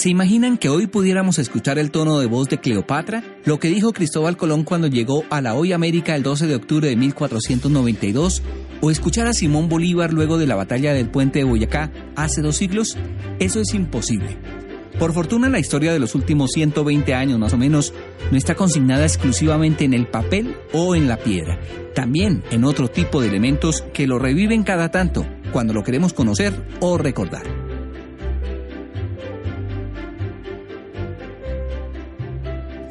¿Se imaginan que hoy pudiéramos escuchar el tono de voz de Cleopatra? Lo que dijo Cristóbal Colón cuando llegó a la hoy América el 12 de octubre de 1492? ¿O escuchar a Simón Bolívar luego de la batalla del puente de Boyacá hace dos siglos? Eso es imposible. Por fortuna la historia de los últimos 120 años más o menos no está consignada exclusivamente en el papel o en la piedra, también en otro tipo de elementos que lo reviven cada tanto cuando lo queremos conocer o recordar.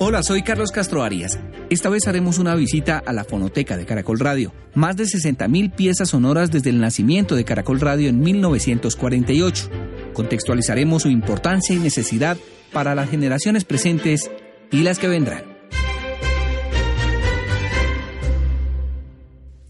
Hola, soy Carlos Castro Arias. Esta vez haremos una visita a la fonoteca de Caracol Radio. Más de 60.000 piezas sonoras desde el nacimiento de Caracol Radio en 1948. Contextualizaremos su importancia y necesidad para las generaciones presentes y las que vendrán.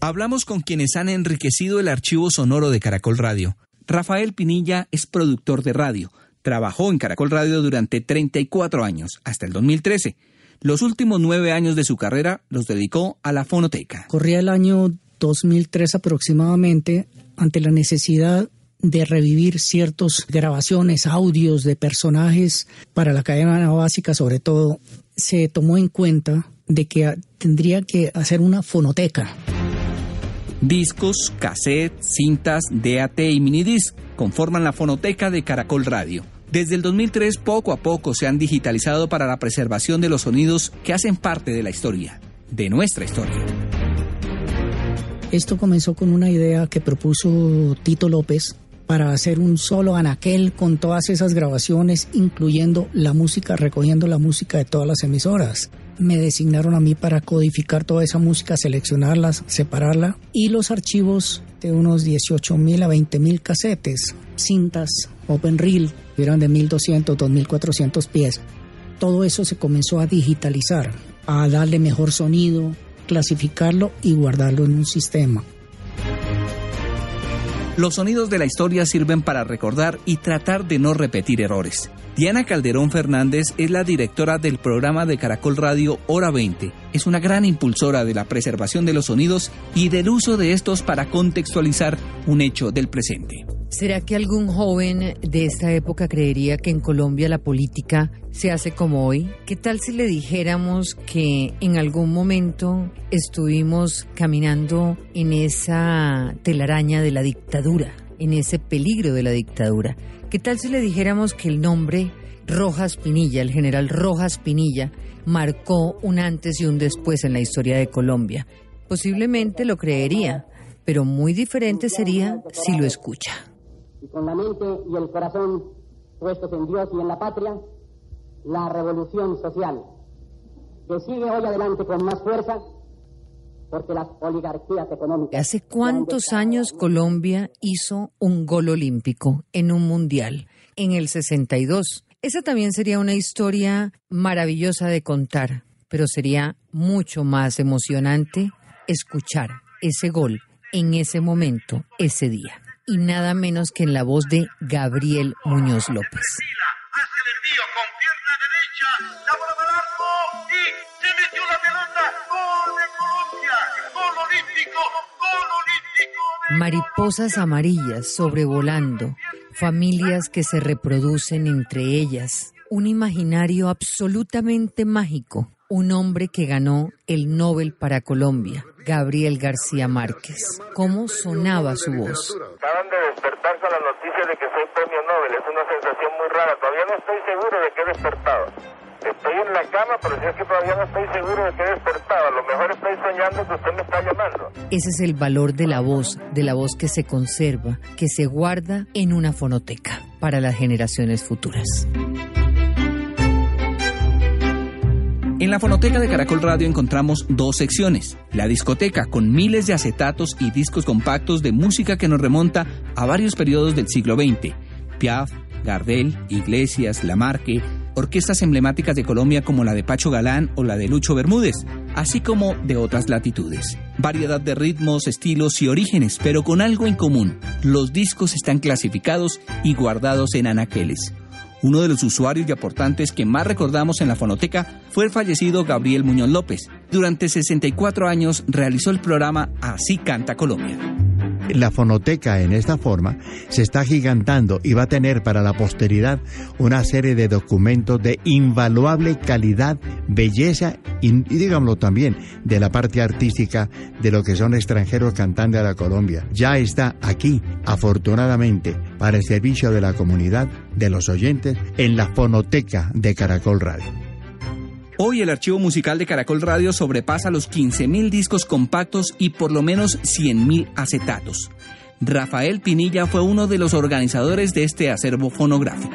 Hablamos con quienes han enriquecido el archivo sonoro de Caracol Radio. Rafael Pinilla es productor de radio Trabajó en Caracol Radio durante 34 años, hasta el 2013. Los últimos nueve años de su carrera los dedicó a la fonoteca. Corría el año 2003 aproximadamente ante la necesidad de revivir ciertas grabaciones, audios de personajes para la cadena básica, sobre todo, se tomó en cuenta de que tendría que hacer una fonoteca. Discos, cassettes, cintas, DAT y minidisc conforman la fonoteca de Caracol Radio. Desde el 2003 poco a poco se han digitalizado para la preservación de los sonidos que hacen parte de la historia, de nuestra historia. Esto comenzó con una idea que propuso Tito López para hacer un solo anaquel con todas esas grabaciones, incluyendo la música, recogiendo la música de todas las emisoras. Me designaron a mí para codificar toda esa música, seleccionarlas, separarla y los archivos unos 18 mil a 20 mil casetes, cintas, open reel, eran de 1200, 2400 pies. Todo eso se comenzó a digitalizar, a darle mejor sonido, clasificarlo y guardarlo en un sistema. Los sonidos de la historia sirven para recordar y tratar de no repetir errores. Diana Calderón Fernández es la directora del programa de Caracol Radio Hora 20. Es una gran impulsora de la preservación de los sonidos y del uso de estos para contextualizar un hecho del presente. ¿Será que algún joven de esta época creería que en Colombia la política se hace como hoy? ¿Qué tal si le dijéramos que en algún momento estuvimos caminando en esa telaraña de la dictadura, en ese peligro de la dictadura? ¿Qué tal si le dijéramos que el nombre Rojas Pinilla, el general Rojas Pinilla, marcó un antes y un después en la historia de Colombia? Posiblemente lo creería, pero muy diferente sería si lo escucha y con la mente y el corazón puestos en Dios y en la patria, la revolución social, que sigue hoy adelante con más fuerza porque las oligarquías económicas... ¿Hace cuántos años Colombia hizo un gol olímpico en un mundial? En el 62. Esa también sería una historia maravillosa de contar, pero sería mucho más emocionante escuchar ese gol en ese momento, ese día y nada menos que en la voz de Gabriel Muñoz López. Mariposas amarillas sobrevolando, familias que se reproducen entre ellas, un imaginario absolutamente mágico, un hombre que ganó el Nobel para Colombia, Gabriel García Márquez. ¿Cómo sonaba su voz? Acaban de despertarse a la noticia de que soy premio Nobel. Es una sensación muy rara. Todavía no estoy seguro de que he despertado. Estoy en la cama, pero si es que todavía no estoy seguro de que he despertado. A lo mejor estoy soñando que usted me está llamando. Ese es el valor de la voz, de la voz que se conserva, que se guarda en una fonoteca para las generaciones futuras. En la fonoteca de Caracol Radio encontramos dos secciones. La discoteca con miles de acetatos y discos compactos de música que nos remonta a varios periodos del siglo XX. Piaf, Gardel, Iglesias, Lamarque, orquestas emblemáticas de Colombia como la de Pacho Galán o la de Lucho Bermúdez, así como de otras latitudes. Variedad de ritmos, estilos y orígenes, pero con algo en común. Los discos están clasificados y guardados en anaqueles. Uno de los usuarios y aportantes que más recordamos en la fonoteca fue el fallecido Gabriel Muñoz López. Durante 64 años realizó el programa Así Canta Colombia. La fonoteca en esta forma se está gigantando y va a tener para la posteridad una serie de documentos de invaluable calidad, belleza y, digámoslo también de la parte artística de lo que son extranjeros cantantes de la Colombia. Ya está aquí, afortunadamente, para el servicio de la comunidad, de los oyentes, en la fonoteca de Caracol Radio. Hoy el archivo musical de Caracol Radio sobrepasa los 15.000 discos compactos y por lo menos 100.000 acetatos. Rafael Pinilla fue uno de los organizadores de este acervo fonográfico.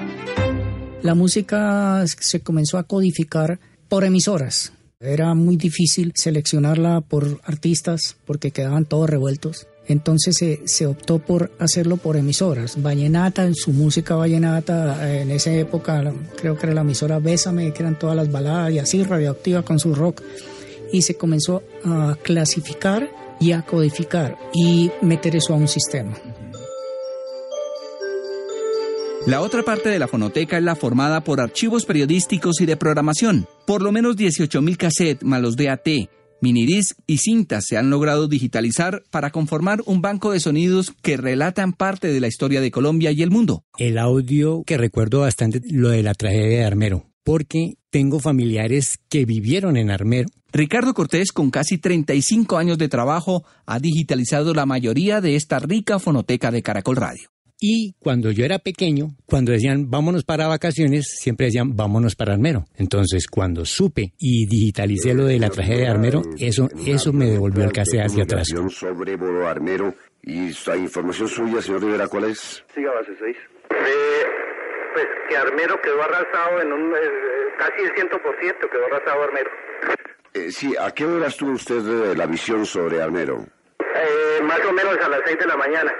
La música se comenzó a codificar por emisoras. Era muy difícil seleccionarla por artistas porque quedaban todos revueltos. Entonces se, optó por hacerlo por emisoras. Vallenata, en su música vallenata, en esa época creo que era la emisora Bésame, que eran todas las baladas y así, radioactiva con su rock. Y se comenzó a clasificar y a codificar y meter eso a un sistema. La otra parte de la fonoteca es la formada por archivos periodísticos y de programación. Por lo menos 18.000 cassettes más los DAT, Minidisc y cintas se han logrado digitalizar para conformar un banco de sonidos que relatan parte de la historia de Colombia y el mundo. El audio que recuerdo bastante lo de la tragedia de Armero, porque tengo familiares que vivieron en Armero. Ricardo Cortés, con casi 35 años de trabajo, ha digitalizado la mayoría de esta rica fonoteca de Caracol Radio. Y cuando yo era pequeño, cuando decían vámonos para vacaciones, siempre decían vámonos para Armero. Entonces, cuando supe y digitalicé lo de la tragedia de Armero, eso, eso me devolvió el cassette hacia atrás. sobre Armero y la información suya, señor Rivera, ¿cuál es? Siga base 6. pues que Armero quedó arrasado en un, eh, casi el 100% quedó arrasado Armero. Eh, sí, ¿a qué hora estuvo usted de la visión sobre Armero? Eh, más o menos a las 6 de la mañana.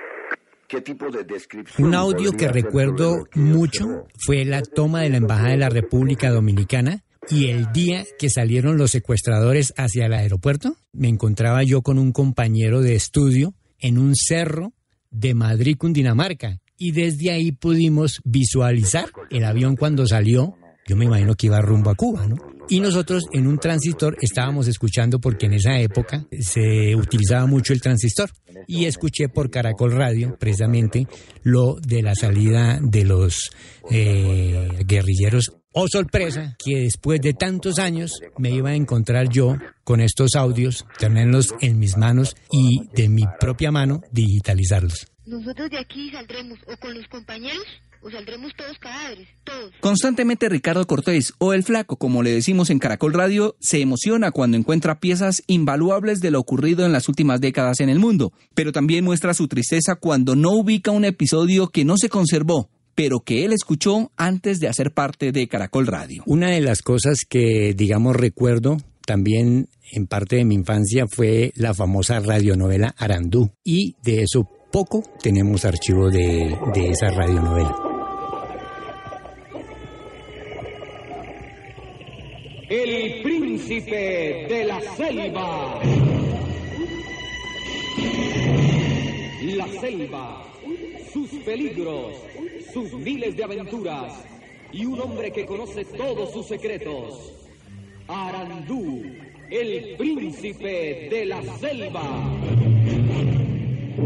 ¿Qué tipo de descripción? Un audio que recuerdo mucho fue la toma de la Embajada de la República Dominicana y el día que salieron los secuestradores hacia el aeropuerto, me encontraba yo con un compañero de estudio en un cerro de Madrid, Cundinamarca. Y desde ahí pudimos visualizar el avión cuando salió. Yo me imagino que iba rumbo a Cuba, ¿no? Y nosotros en un transistor estábamos escuchando porque en esa época se utilizaba mucho el transistor. Y escuché por Caracol Radio precisamente lo de la salida de los eh, guerrilleros. Oh sorpresa, que después de tantos años me iba a encontrar yo con estos audios, tenerlos en mis manos y de mi propia mano digitalizarlos. Nosotros de aquí saldremos o con los compañeros o saldremos todos cadáveres, todos. Constantemente Ricardo Cortés, o el flaco como le decimos en Caracol Radio, se emociona cuando encuentra piezas invaluables de lo ocurrido en las últimas décadas en el mundo, pero también muestra su tristeza cuando no ubica un episodio que no se conservó, pero que él escuchó antes de hacer parte de Caracol Radio. Una de las cosas que, digamos, recuerdo también en parte de mi infancia fue la famosa radionovela Arandú, y de eso poco tenemos archivo de, de esa radionovela. Príncipe de la selva. La selva, sus peligros, sus miles de aventuras y un hombre que conoce todos sus secretos. Arandú, el príncipe de la selva.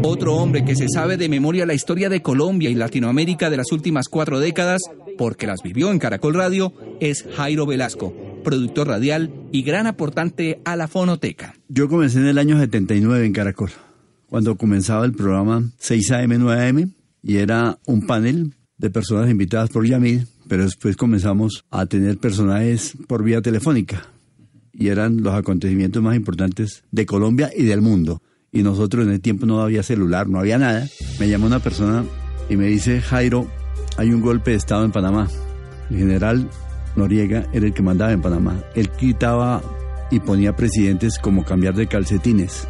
Otro hombre que se sabe de memoria la historia de Colombia y Latinoamérica de las últimas cuatro décadas, porque las vivió en Caracol Radio, es Jairo Velasco, productor radial y gran aportante a la fonoteca. Yo comencé en el año 79 en Caracol, cuando comenzaba el programa 6AM, 9AM, y era un panel de personas invitadas por Yamil, pero después comenzamos a tener personajes por vía telefónica, y eran los acontecimientos más importantes de Colombia y del mundo. Y nosotros en el tiempo no había celular, no había nada. Me llama una persona y me dice, Jairo, hay un golpe de Estado en Panamá. El general Noriega era el que mandaba en Panamá. Él quitaba y ponía presidentes como cambiar de calcetines.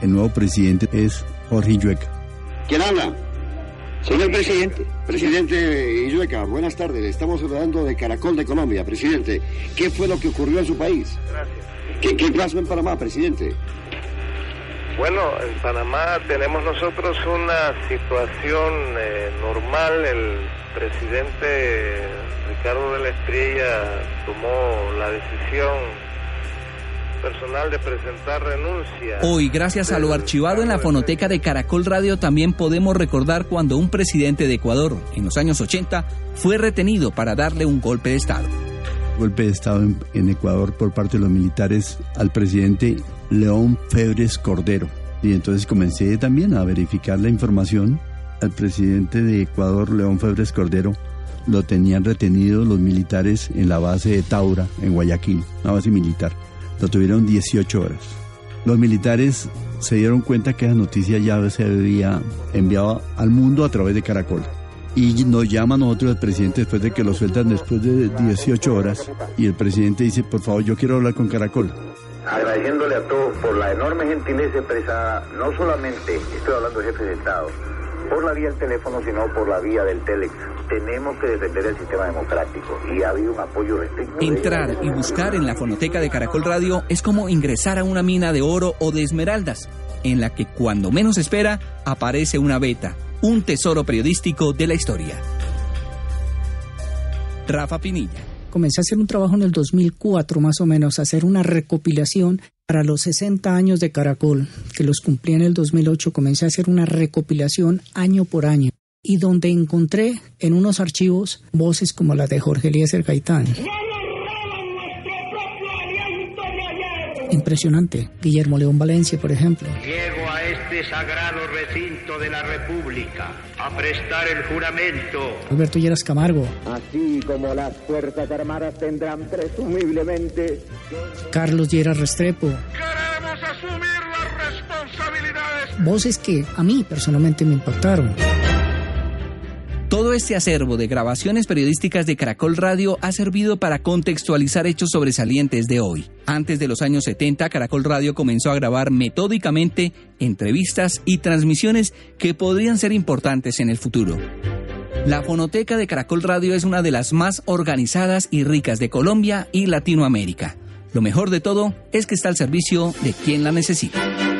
El nuevo presidente es Jorge Illueca. ¿Quién habla? Señor presidente. Presidente Illueca, buenas tardes. Estamos hablando de Caracol de Colombia. Presidente, ¿qué fue lo que ocurrió en su país? Gracias. ¿Qué, pasó en Panamá, presidente? Bueno, en Panamá tenemos nosotros una situación eh, normal. El presidente Ricardo de la Estrella tomó la decisión personal de presentar renuncia. Hoy, gracias a lo archivado en la fonoteca de Caracol Radio, también podemos recordar cuando un presidente de Ecuador, en los años 80, fue retenido para darle un golpe de Estado. Golpe de Estado en, en Ecuador por parte de los militares al presidente León Febres Cordero. Y entonces comencé también a verificar la información. Al presidente de Ecuador, León Febres Cordero, lo tenían retenido los militares en la base de Taura, en Guayaquil, una base militar. Lo tuvieron 18 horas. Los militares se dieron cuenta que esa noticia ya se había enviado al mundo a través de Caracol. Y nos llama a nosotros el presidente después de que lo sueltan después de 18 horas. Y el presidente dice, por favor, yo quiero hablar con Caracol. Agradeciéndole a todos por la enorme gentileza expresada, no solamente, estoy hablando de jefe de Estado, por la vía del teléfono, sino por la vía del Telex. Tenemos que defender el sistema democrático y ha habido un apoyo restricto. Entrar y buscar en la fonoteca de Caracol Radio es como ingresar a una mina de oro o de esmeraldas, en la que cuando menos espera aparece una beta, un tesoro periodístico de la historia. Rafa Pinilla. Comencé a hacer un trabajo en el 2004 más o menos, a hacer una recopilación para los 60 años de Caracol, que los cumplí en el 2008, comencé a hacer una recopilación año por año y donde encontré en unos archivos voces como las de Jorge Eliezer Gaitán. Impresionante. Guillermo León Valencia, por ejemplo. Llego a este sagrado recinto de la República a prestar el juramento. Alberto Lleras Camargo. Así como las Fuerzas Armadas tendrán presumiblemente. Carlos Lleras Restrepo. Queremos asumir las responsabilidades. Voces que a mí personalmente me impactaron. Todo este acervo de grabaciones periodísticas de Caracol Radio ha servido para contextualizar hechos sobresalientes de hoy. Antes de los años 70, Caracol Radio comenzó a grabar metódicamente entrevistas y transmisiones que podrían ser importantes en el futuro. La fonoteca de Caracol Radio es una de las más organizadas y ricas de Colombia y Latinoamérica. Lo mejor de todo es que está al servicio de quien la necesita.